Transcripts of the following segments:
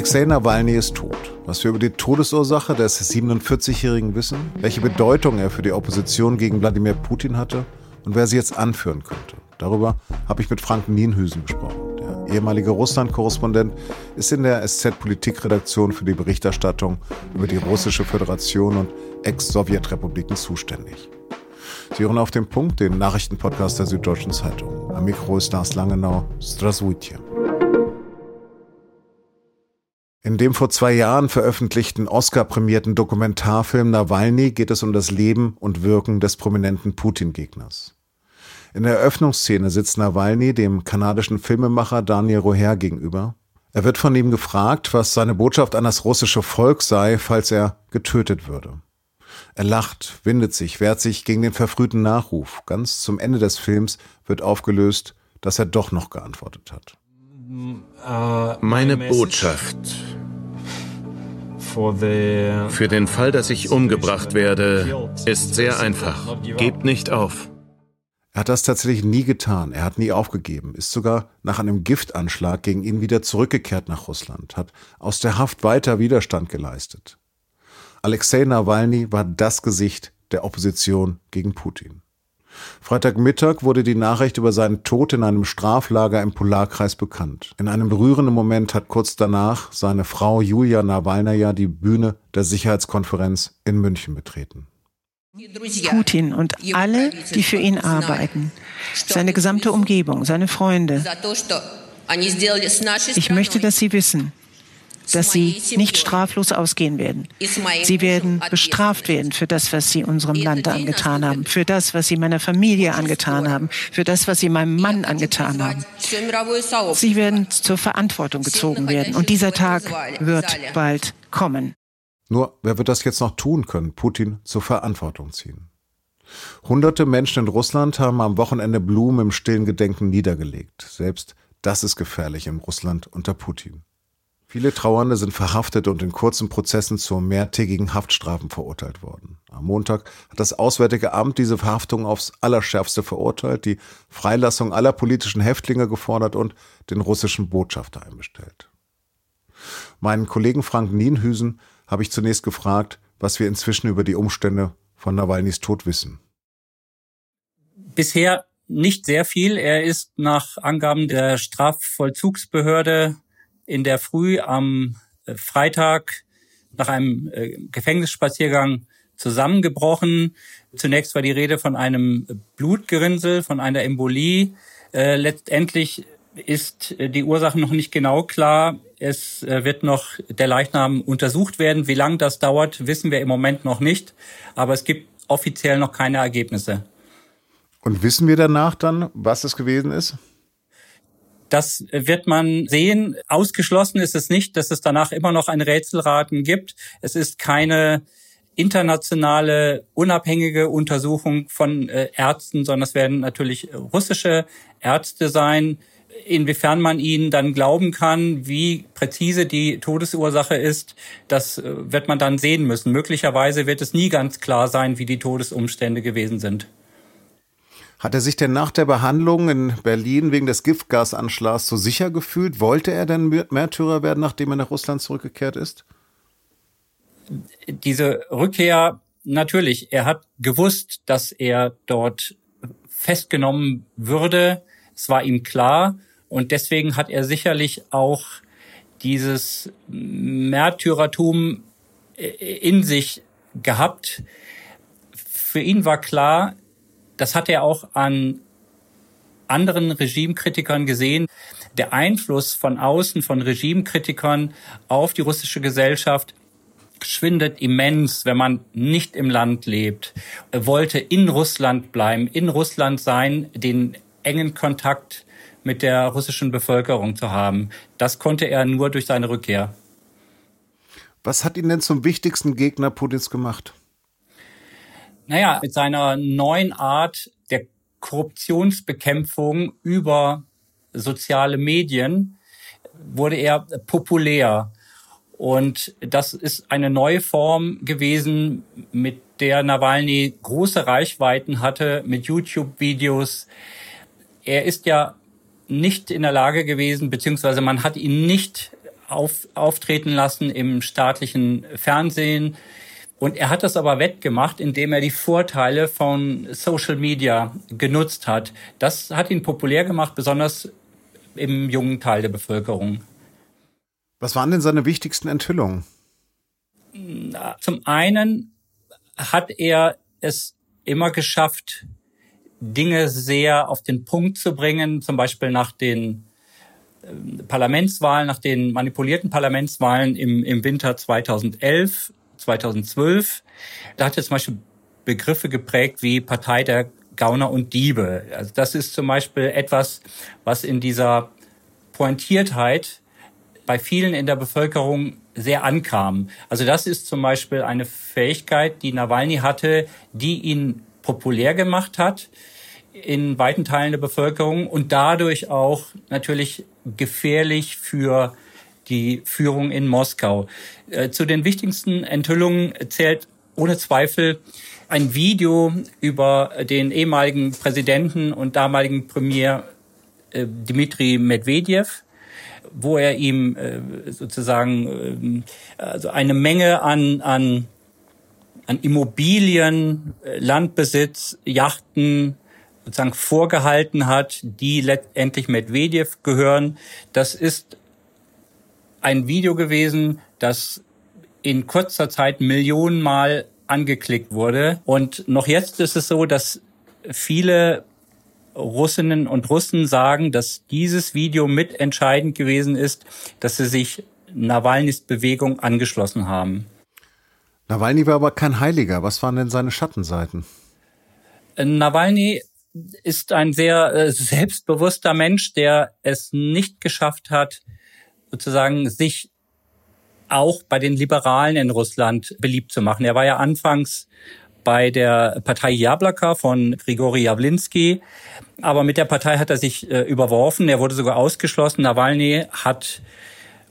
Alexei Nawalny ist tot. Was wir über die Todesursache des 47-Jährigen wissen, welche Bedeutung er für die Opposition gegen Wladimir Putin hatte und wer sie jetzt anführen könnte. Darüber habe ich mit Frank Nienhüsen gesprochen. Der ehemalige Russland-Korrespondent ist in der SZ-Politikredaktion für die Berichterstattung über die Russische Föderation und Ex-Sowjetrepubliken zuständig. Sie hören auf den Punkt, den Nachrichtenpodcast der Süddeutschen Zeitung. Am Mikro ist Lars Langenau. Straswitje. In dem vor zwei Jahren veröffentlichten Oscar-prämierten Dokumentarfilm Nawalny geht es um das Leben und Wirken des prominenten Putin-Gegners. In der Eröffnungsszene sitzt Nawalny dem kanadischen Filmemacher Daniel Roher gegenüber. Er wird von ihm gefragt, was seine Botschaft an das russische Volk sei, falls er getötet würde. Er lacht, windet sich, wehrt sich gegen den verfrühten Nachruf. Ganz zum Ende des Films wird aufgelöst, dass er doch noch geantwortet hat. Meine Botschaft für den Fall, dass ich umgebracht werde, ist sehr einfach. Gebt nicht auf. Er hat das tatsächlich nie getan. Er hat nie aufgegeben, ist sogar nach einem Giftanschlag gegen ihn wieder zurückgekehrt nach Russland, hat aus der Haft weiter Widerstand geleistet. Alexei Nawalny war das Gesicht der Opposition gegen Putin. Freitagmittag wurde die Nachricht über seinen Tod in einem Straflager im Polarkreis bekannt. In einem berührenden Moment hat kurz danach seine Frau Julia Nawalnaja die Bühne der Sicherheitskonferenz in München betreten. Putin und alle, die für ihn arbeiten, seine gesamte Umgebung, seine Freunde. Ich möchte, dass Sie wissen, dass sie nicht straflos ausgehen werden. Sie werden bestraft werden für das, was sie unserem Land angetan haben, für das, was sie meiner Familie angetan haben, für das, was sie meinem Mann angetan haben. Sie werden zur Verantwortung gezogen werden. Und dieser Tag wird bald kommen. Nur, wer wird das jetzt noch tun können, Putin zur Verantwortung ziehen? Hunderte Menschen in Russland haben am Wochenende Blumen im stillen Gedenken niedergelegt. Selbst das ist gefährlich in Russland unter Putin. Viele Trauernde sind verhaftet und in kurzen Prozessen zu mehrtägigen Haftstrafen verurteilt worden. Am Montag hat das Auswärtige Amt diese Verhaftung aufs Allerschärfste verurteilt, die Freilassung aller politischen Häftlinge gefordert und den russischen Botschafter einbestellt. Meinen Kollegen Frank Nienhüsen habe ich zunächst gefragt, was wir inzwischen über die Umstände von Nawalnys Tod wissen. Bisher nicht sehr viel. Er ist nach Angaben der Strafvollzugsbehörde in der Früh am äh, Freitag nach einem äh, Gefängnisspaziergang zusammengebrochen. Zunächst war die Rede von einem Blutgerinnsel, von einer Embolie. Äh, letztendlich ist die Ursache noch nicht genau klar. Es wird noch der Leichnam untersucht werden. Wie lange das dauert, wissen wir im Moment noch nicht. Aber es gibt offiziell noch keine Ergebnisse. Und wissen wir danach dann, was es gewesen ist? Das wird man sehen. Ausgeschlossen ist es nicht, dass es danach immer noch ein Rätselraten gibt. Es ist keine internationale, unabhängige Untersuchung von äh, Ärzten, sondern es werden natürlich russische Ärzte sein. Inwiefern man ihnen dann glauben kann, wie präzise die Todesursache ist, das äh, wird man dann sehen müssen. Möglicherweise wird es nie ganz klar sein, wie die Todesumstände gewesen sind. Hat er sich denn nach der Behandlung in Berlin wegen des Giftgasanschlags so sicher gefühlt? Wollte er denn Märtyrer werden, nachdem er nach Russland zurückgekehrt ist? Diese Rückkehr, natürlich, er hat gewusst, dass er dort festgenommen würde. Es war ihm klar. Und deswegen hat er sicherlich auch dieses Märtyrertum in sich gehabt. Für ihn war klar, das hat er auch an anderen Regimekritikern gesehen. Der Einfluss von außen, von Regimekritikern auf die russische Gesellschaft schwindet immens, wenn man nicht im Land lebt. Er wollte in Russland bleiben, in Russland sein, den engen Kontakt mit der russischen Bevölkerung zu haben. Das konnte er nur durch seine Rückkehr. Was hat ihn denn zum wichtigsten Gegner Putins gemacht? Naja, mit seiner neuen Art der Korruptionsbekämpfung über soziale Medien wurde er populär. Und das ist eine neue Form gewesen, mit der Nawalny große Reichweiten hatte, mit YouTube-Videos. Er ist ja nicht in der Lage gewesen, beziehungsweise man hat ihn nicht auf, auftreten lassen im staatlichen Fernsehen. Und er hat das aber wettgemacht, indem er die Vorteile von Social Media genutzt hat. Das hat ihn populär gemacht, besonders im jungen Teil der Bevölkerung. Was waren denn seine wichtigsten Enthüllungen? Zum einen hat er es immer geschafft, Dinge sehr auf den Punkt zu bringen, zum Beispiel nach den ähm, Parlamentswahlen, nach den manipulierten Parlamentswahlen im, im Winter 2011, 2012. Da hat er zum Beispiel Begriffe geprägt wie Partei der Gauner und Diebe. Also das ist zum Beispiel etwas, was in dieser Pointiertheit bei vielen in der Bevölkerung sehr ankam. Also das ist zum Beispiel eine Fähigkeit, die Nawalny hatte, die ihn populär gemacht hat in weiten Teilen der Bevölkerung und dadurch auch natürlich gefährlich für die Führung in Moskau. Äh, zu den wichtigsten Enthüllungen zählt ohne Zweifel ein Video über den ehemaligen Präsidenten und damaligen Premier äh, Dmitri Medvedev, wo er ihm äh, sozusagen also eine Menge an, an, an Immobilien, Landbesitz, Yachten, sozusagen vorgehalten hat, die letztendlich Medvedev gehören. Das ist ein Video gewesen, das in kurzer Zeit Millionenmal angeklickt wurde. Und noch jetzt ist es so, dass viele Russinnen und Russen sagen, dass dieses Video mitentscheidend gewesen ist, dass sie sich Nawalnys Bewegung angeschlossen haben. Nawalny war aber kein Heiliger. Was waren denn seine Schattenseiten? Nawalny ist ein sehr äh, selbstbewusster Mensch, der es nicht geschafft hat, sozusagen sich auch bei den Liberalen in Russland beliebt zu machen. Er war ja anfangs bei der Partei Jablaka von Grigori Jawlinski, aber mit der Partei hat er sich äh, überworfen. Er wurde sogar ausgeschlossen. Nawalny hat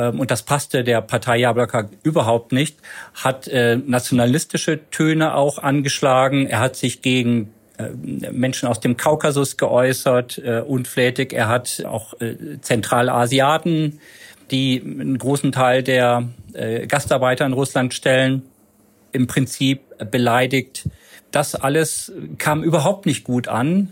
ähm, und das passte der Partei Jablaka überhaupt nicht, hat äh, nationalistische Töne auch angeschlagen. Er hat sich gegen äh, Menschen aus dem Kaukasus geäußert, äh, unflätig. Er hat auch äh, Zentralasiaten, die einen großen Teil der äh, Gastarbeiter in Russland stellen, im Prinzip beleidigt. Das alles kam überhaupt nicht gut an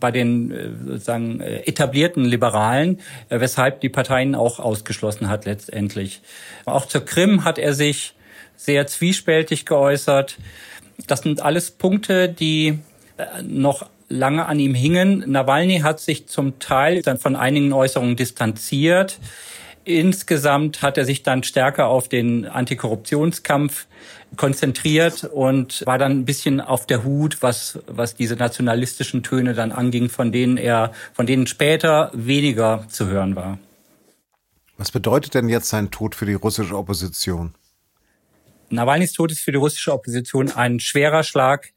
bei den äh, sozusagen äh, etablierten Liberalen, äh, weshalb die Parteien auch ausgeschlossen hat letztendlich. Auch zur Krim hat er sich sehr zwiespältig geäußert. Das sind alles Punkte, die noch lange an ihm hingen. Nawalny hat sich zum Teil dann von einigen Äußerungen distanziert. Insgesamt hat er sich dann stärker auf den Antikorruptionskampf konzentriert und war dann ein bisschen auf der Hut, was, was diese nationalistischen Töne dann anging, von denen er, von denen später weniger zu hören war. Was bedeutet denn jetzt sein Tod für die russische Opposition? Nawalnys Tod ist für die russische Opposition ein schwerer Schlag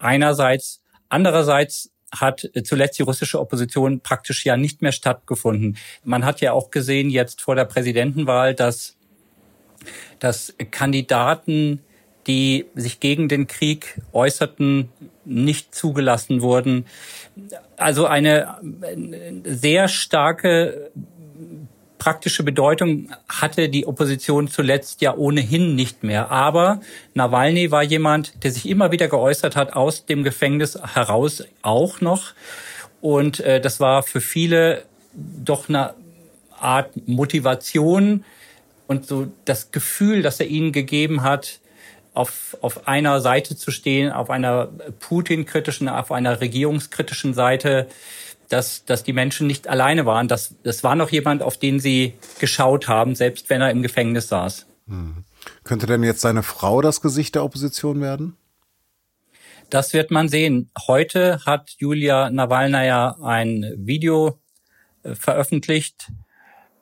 einerseits. Andererseits hat zuletzt die russische Opposition praktisch ja nicht mehr stattgefunden. Man hat ja auch gesehen jetzt vor der Präsidentenwahl, dass, dass Kandidaten, die sich gegen den Krieg äußerten, nicht zugelassen wurden. Also eine sehr starke praktische Bedeutung hatte die Opposition zuletzt ja ohnehin nicht mehr. Aber Nawalny war jemand, der sich immer wieder geäußert hat, aus dem Gefängnis heraus auch noch. Und äh, das war für viele doch eine Art Motivation und so das Gefühl, das er ihnen gegeben hat, auf, auf einer Seite zu stehen, auf einer Putin-kritischen, auf einer regierungskritischen Seite dass, dass die Menschen nicht alleine waren. Das, das war noch jemand, auf den sie geschaut haben, selbst wenn er im Gefängnis saß. Hm. Könnte denn jetzt seine Frau das Gesicht der Opposition werden? Das wird man sehen. Heute hat Julia Nawalnaja ein Video äh, veröffentlicht,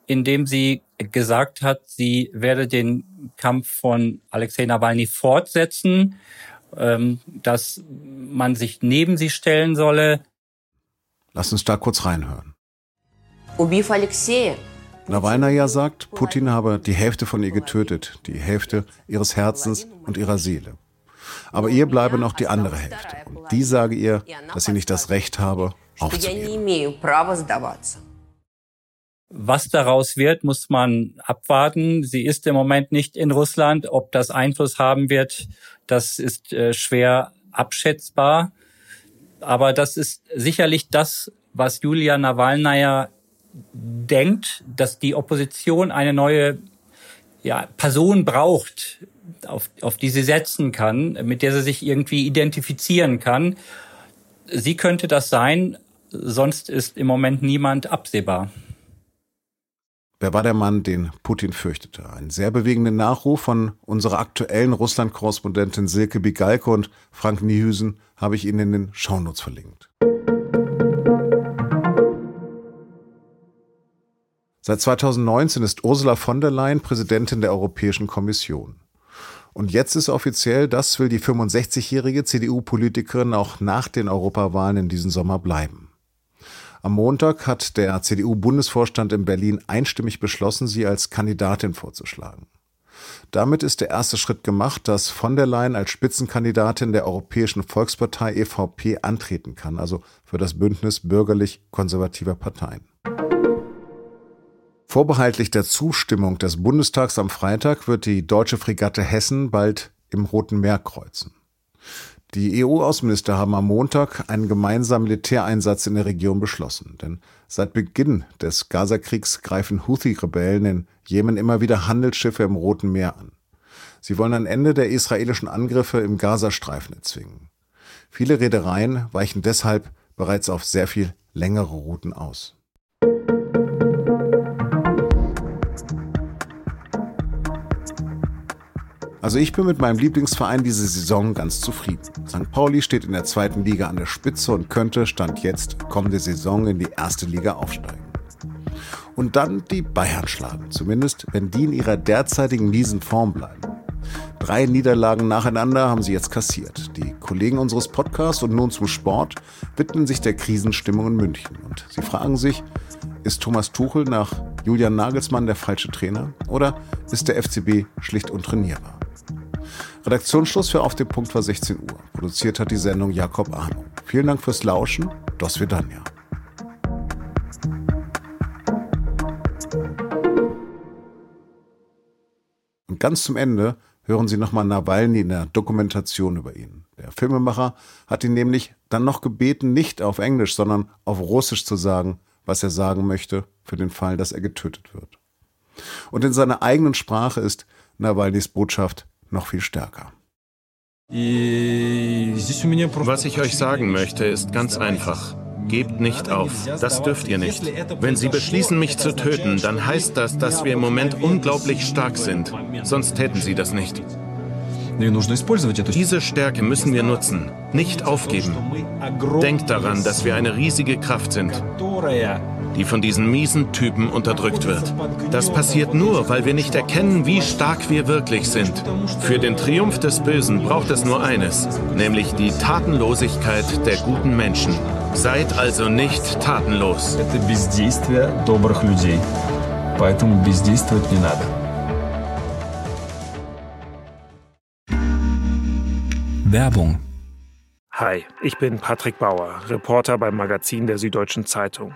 in dem sie gesagt hat, sie werde den Kampf von Alexei Nawalny fortsetzen, ähm, dass man sich neben sie stellen solle, Lass uns da kurz reinhören. Nawalnaja sagt, Putin habe die Hälfte von ihr getötet, die Hälfte ihres Herzens und ihrer Seele. Aber ihr bleibe noch die andere Hälfte. Und die sage ihr, dass sie nicht das Recht habe, aufzugeben. Was daraus wird, muss man abwarten. Sie ist im Moment nicht in Russland. Ob das Einfluss haben wird, das ist äh, schwer abschätzbar. Aber das ist sicherlich das, was Julia Nawalnaja denkt, dass die Opposition eine neue ja, Person braucht, auf, auf die sie setzen kann, mit der sie sich irgendwie identifizieren kann. Sie könnte das sein, sonst ist im Moment niemand absehbar. Wer war der Mann, den Putin fürchtete? Ein sehr bewegender Nachruf von unserer aktuellen Russland-Korrespondentin Silke Bigalke und Frank Niehüsen habe ich Ihnen in den Shownotes verlinkt. Seit 2019 ist Ursula von der Leyen Präsidentin der Europäischen Kommission. Und jetzt ist offiziell, das will die 65-jährige CDU-Politikerin auch nach den Europawahlen in diesem Sommer bleiben. Am Montag hat der CDU-Bundesvorstand in Berlin einstimmig beschlossen, sie als Kandidatin vorzuschlagen. Damit ist der erste Schritt gemacht, dass von der Leyen als Spitzenkandidatin der Europäischen Volkspartei EVP antreten kann, also für das Bündnis bürgerlich-konservativer Parteien. Vorbehaltlich der Zustimmung des Bundestags am Freitag wird die deutsche Fregatte Hessen bald im Roten Meer kreuzen. Die EU-Außenminister haben am Montag einen gemeinsamen Militäreinsatz in der Region beschlossen. Denn seit Beginn des Gazakriegs greifen Houthi-Rebellen in Jemen immer wieder Handelsschiffe im Roten Meer an. Sie wollen ein Ende der israelischen Angriffe im Gazastreifen erzwingen. Viele Reedereien weichen deshalb bereits auf sehr viel längere Routen aus. Also ich bin mit meinem Lieblingsverein diese Saison ganz zufrieden. St. Pauli steht in der zweiten Liga an der Spitze und könnte, Stand jetzt, kommende Saison in die erste Liga aufsteigen. Und dann die Bayern schlagen, zumindest wenn die in ihrer derzeitigen miesen Form bleiben. Drei Niederlagen nacheinander haben sie jetzt kassiert. Die Kollegen unseres Podcasts und nun zum Sport widmen sich der Krisenstimmung in München. Und sie fragen sich, ist Thomas Tuchel nach Julian Nagelsmann der falsche Trainer oder ist der FCB schlicht untrainierbar? Redaktionsschluss für Auf den Punkt war 16 Uhr. Produziert hat die Sendung Jakob Arno. Vielen Dank fürs Lauschen. Dos Vidania. Und ganz zum Ende hören Sie nochmal Nawalny in der Dokumentation über ihn. Der Filmemacher hat ihn nämlich dann noch gebeten, nicht auf Englisch, sondern auf Russisch zu sagen, was er sagen möchte, für den Fall, dass er getötet wird. Und in seiner eigenen Sprache ist Nawalnys Botschaft noch viel stärker. Was ich euch sagen möchte, ist ganz einfach. Gebt nicht auf. Das dürft ihr nicht. Wenn Sie beschließen, mich zu töten, dann heißt das, dass wir im Moment unglaublich stark sind. Sonst täten Sie das nicht. Diese Stärke müssen wir nutzen, nicht aufgeben. Denkt daran, dass wir eine riesige Kraft sind die von diesen miesen Typen unterdrückt wird. Das passiert nur, weil wir nicht erkennen, wie stark wir wirklich sind. Für den Triumph des Bösen braucht es nur eines, nämlich die Tatenlosigkeit der guten Menschen. Seid also nicht tatenlos. Werbung Hi, ich bin Patrick Bauer, Reporter beim Magazin der Süddeutschen Zeitung.